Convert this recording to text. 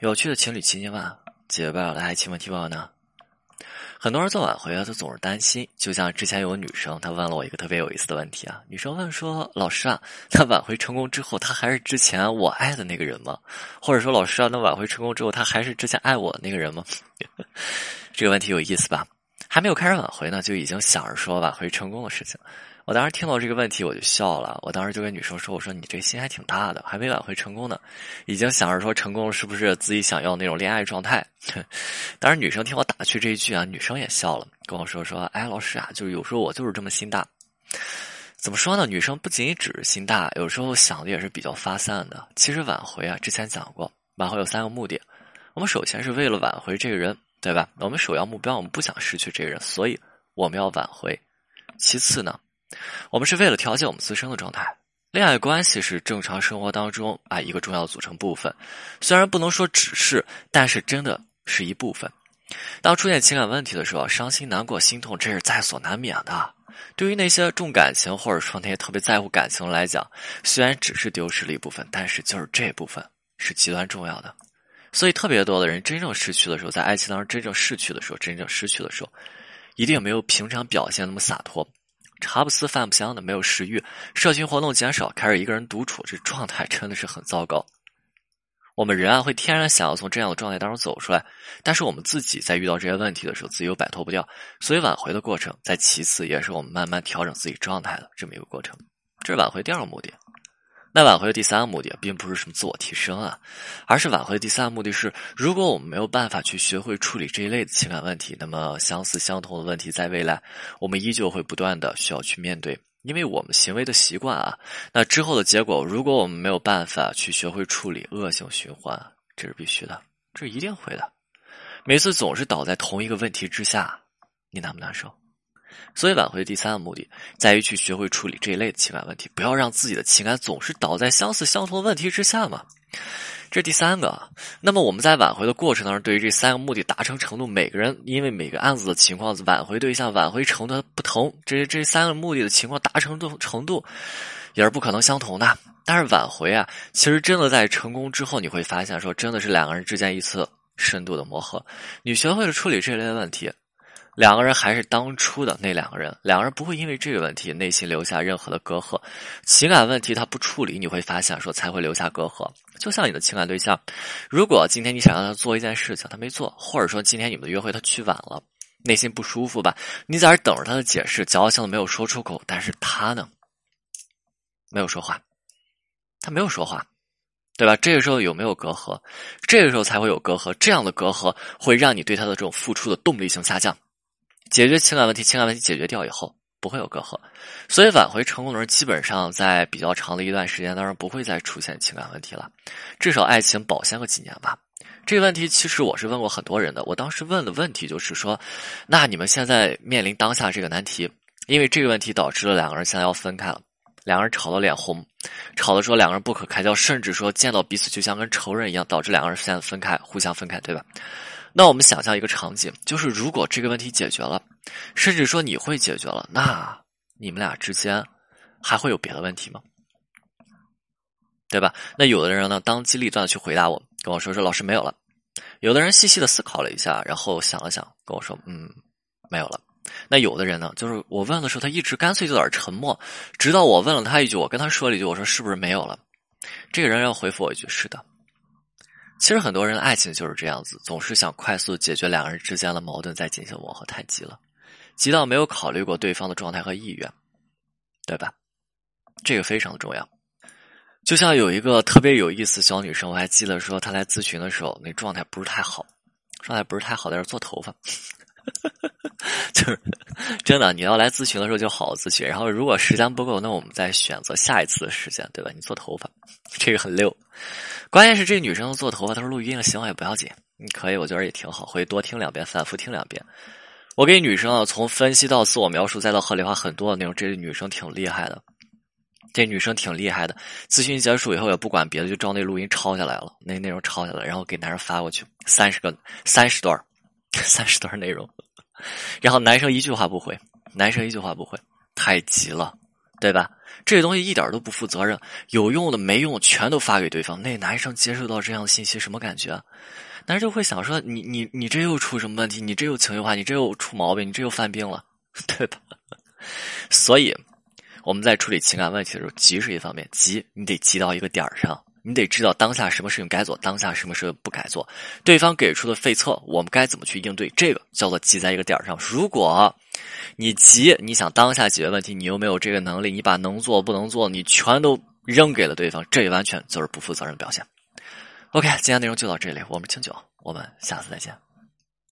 有趣的情侣情节吧，解决不了的爱情问题吧呢？很多人做挽回啊，都总是担心。就像之前有个女生，她问了我一个特别有意思的问题啊。女生问说：“老师啊，那挽回成功之后，他还是之前我爱的那个人吗？或者说，老师啊，那挽回成功之后，他还是之前爱我的那个人吗？” 这个问题有意思吧？还没有开始挽回呢，就已经想着说挽回成功的事情。我当时听到这个问题，我就笑了。我当时就跟女生说：“我说你这心还挺大的，还没挽回成功呢，已经想着说成功是不是自己想要那种恋爱状态？” 当时女生听我打趣这一句啊，女生也笑了，跟我说：“说哎，老师啊，就是有时候我就是这么心大。怎么说呢？女生不仅仅只是心大，有时候想的也是比较发散的。其实挽回啊，之前讲过，挽回有三个目的。我们首先是为了挽回这个人，对吧？我们首要目标，我们不想失去这个人，所以我们要挽回。其次呢？”我们是为了调节我们自身的状态，恋爱关系是正常生活当中啊一个重要组成部分，虽然不能说只是，但是真的是一部分。当出现情感问题的时候，伤心、难过、心痛，这是在所难免的。对于那些重感情或者说那些特别在乎感情来讲，虽然只是丢失了一部分，但是就是这部分是极端重要的。所以，特别多的人真正失去的时候，在爱情当中真正逝去的时候，真正失去的时候，一定没有平常表现那么洒脱。茶不思饭不香的，没有食欲，社群活动减少，开始一个人独处，这状态真的是很糟糕。我们人啊，会天然想要从这样的状态当中走出来，但是我们自己在遇到这些问题的时候，自己又摆脱不掉，所以挽回的过程，在其次也是我们慢慢调整自己状态的这么一个过程。这是挽回第二个目的。那挽回的第三个目的，并不是什么自我提升啊，而是挽回的第三个目的是，如果我们没有办法去学会处理这一类的情感问题，那么相似相同的问题在未来，我们依旧会不断的需要去面对，因为我们行为的习惯啊，那之后的结果，如果我们没有办法去学会处理，恶性循环，这是必须的，这是一定会的，每次总是倒在同一个问题之下，你难不难受？所以挽回第三个目的，在于去学会处理这一类的情感问题，不要让自己的情感总是倒在相似相同的问题之下嘛。这第三个。那么我们在挽回的过程当中，对于这三个目的达成程度，每个人因为每个案子的情况、挽回对象、挽回程度不同，这这三个目的的情况达成的程度也是不可能相同的。但是挽回啊，其实真的在成功之后，你会发现说，真的是两个人之间一次深度的磨合，你学会了处理这类问题。两个人还是当初的那两个人，两个人不会因为这个问题内心留下任何的隔阂。情感问题他不处理，你会发现说才会留下隔阂。就像你的情感对象，如果今天你想让他做一件事情，他没做，或者说今天你们的约会他去晚了，内心不舒服吧？你在这等着他的解释，矫情的没有说出口，但是他呢，没有说话，他没有说话，对吧？这个时候有没有隔阂？这个时候才会有隔阂，这样的隔阂会让你对他的这种付出的动力性下降。解决情感问题，情感问题解决掉以后不会有隔阂，所以挽回成功的人基本上在比较长的一段时间当中不会再出现情感问题了，至少爱情保鲜个几年吧。这个问题其实我是问过很多人的，我当时问的问题就是说，那你们现在面临当下这个难题，因为这个问题导致了两个人现在要分开了，两个人吵得脸红，吵得说两个人不可开交，甚至说见到彼此就像跟仇人一样，导致两个人现在分开，互相分开，对吧？那我们想象一个场景，就是如果这个问题解决了，甚至说你会解决了，那你们俩之间还会有别的问题吗？对吧？那有的人呢，当机立断的去回答我，跟我说说老师没有了。有的人细细的思考了一下，然后想了想，跟我说嗯，没有了。那有的人呢，就是我问的时候，他一直干脆就在那沉默，直到我问了他一句，我跟他说了一句，我说是不是没有了？这个人要回复我一句是的。其实很多人爱情就是这样子，总是想快速解决两个人之间的矛盾，再进行磨合，太急了，急到没有考虑过对方的状态和意愿，对吧？这个非常重要。就像有一个特别有意思小女生，我还记得说她来咨询的时候，那状态不是太好，状态不是太好，在这做头发。就是真的，你要来咨询的时候就好好咨询。然后如果时间不够，那我们再选择下一次的时间，对吧？你做头发，这个很溜。关键是这女生做头发，她说录音了，行也不要紧，你可以，我觉得也挺好，会多听两遍，反复听两遍。我给女生啊，从分析到自我描述，再到合理化很多的内容，这女生挺厉害的。这女生挺厉害的。咨询结束以后，也不管别的，就照那录音抄下来了，那内容抄下来，然后给男生发过去，三十个，三十段。三十段内容，然后男生一句话不回，男生一句话不回，太急了，对吧？这东西一点都不负责任，有用的没用全都发给对方。那男生接受到这样的信息什么感觉？男生就会想说：你你你这又出什么问题？你这又情绪化，你这又出毛病，你这又犯病了，对吧？所以我们在处理情感问题的时候，急是一方面，急你得急到一个点儿上，你得知道当下什么事情该做，当下什么事情不该做。对方给出的对策，我们该怎么去应对？这个叫做急在一个点上。如果你急，你想当下解决问题，你又没有这个能力，你把能做不能做，你全都扔给了对方，这完全就是不负责任表现。OK，今天内容就到这里，我们清酒，我们下次再见。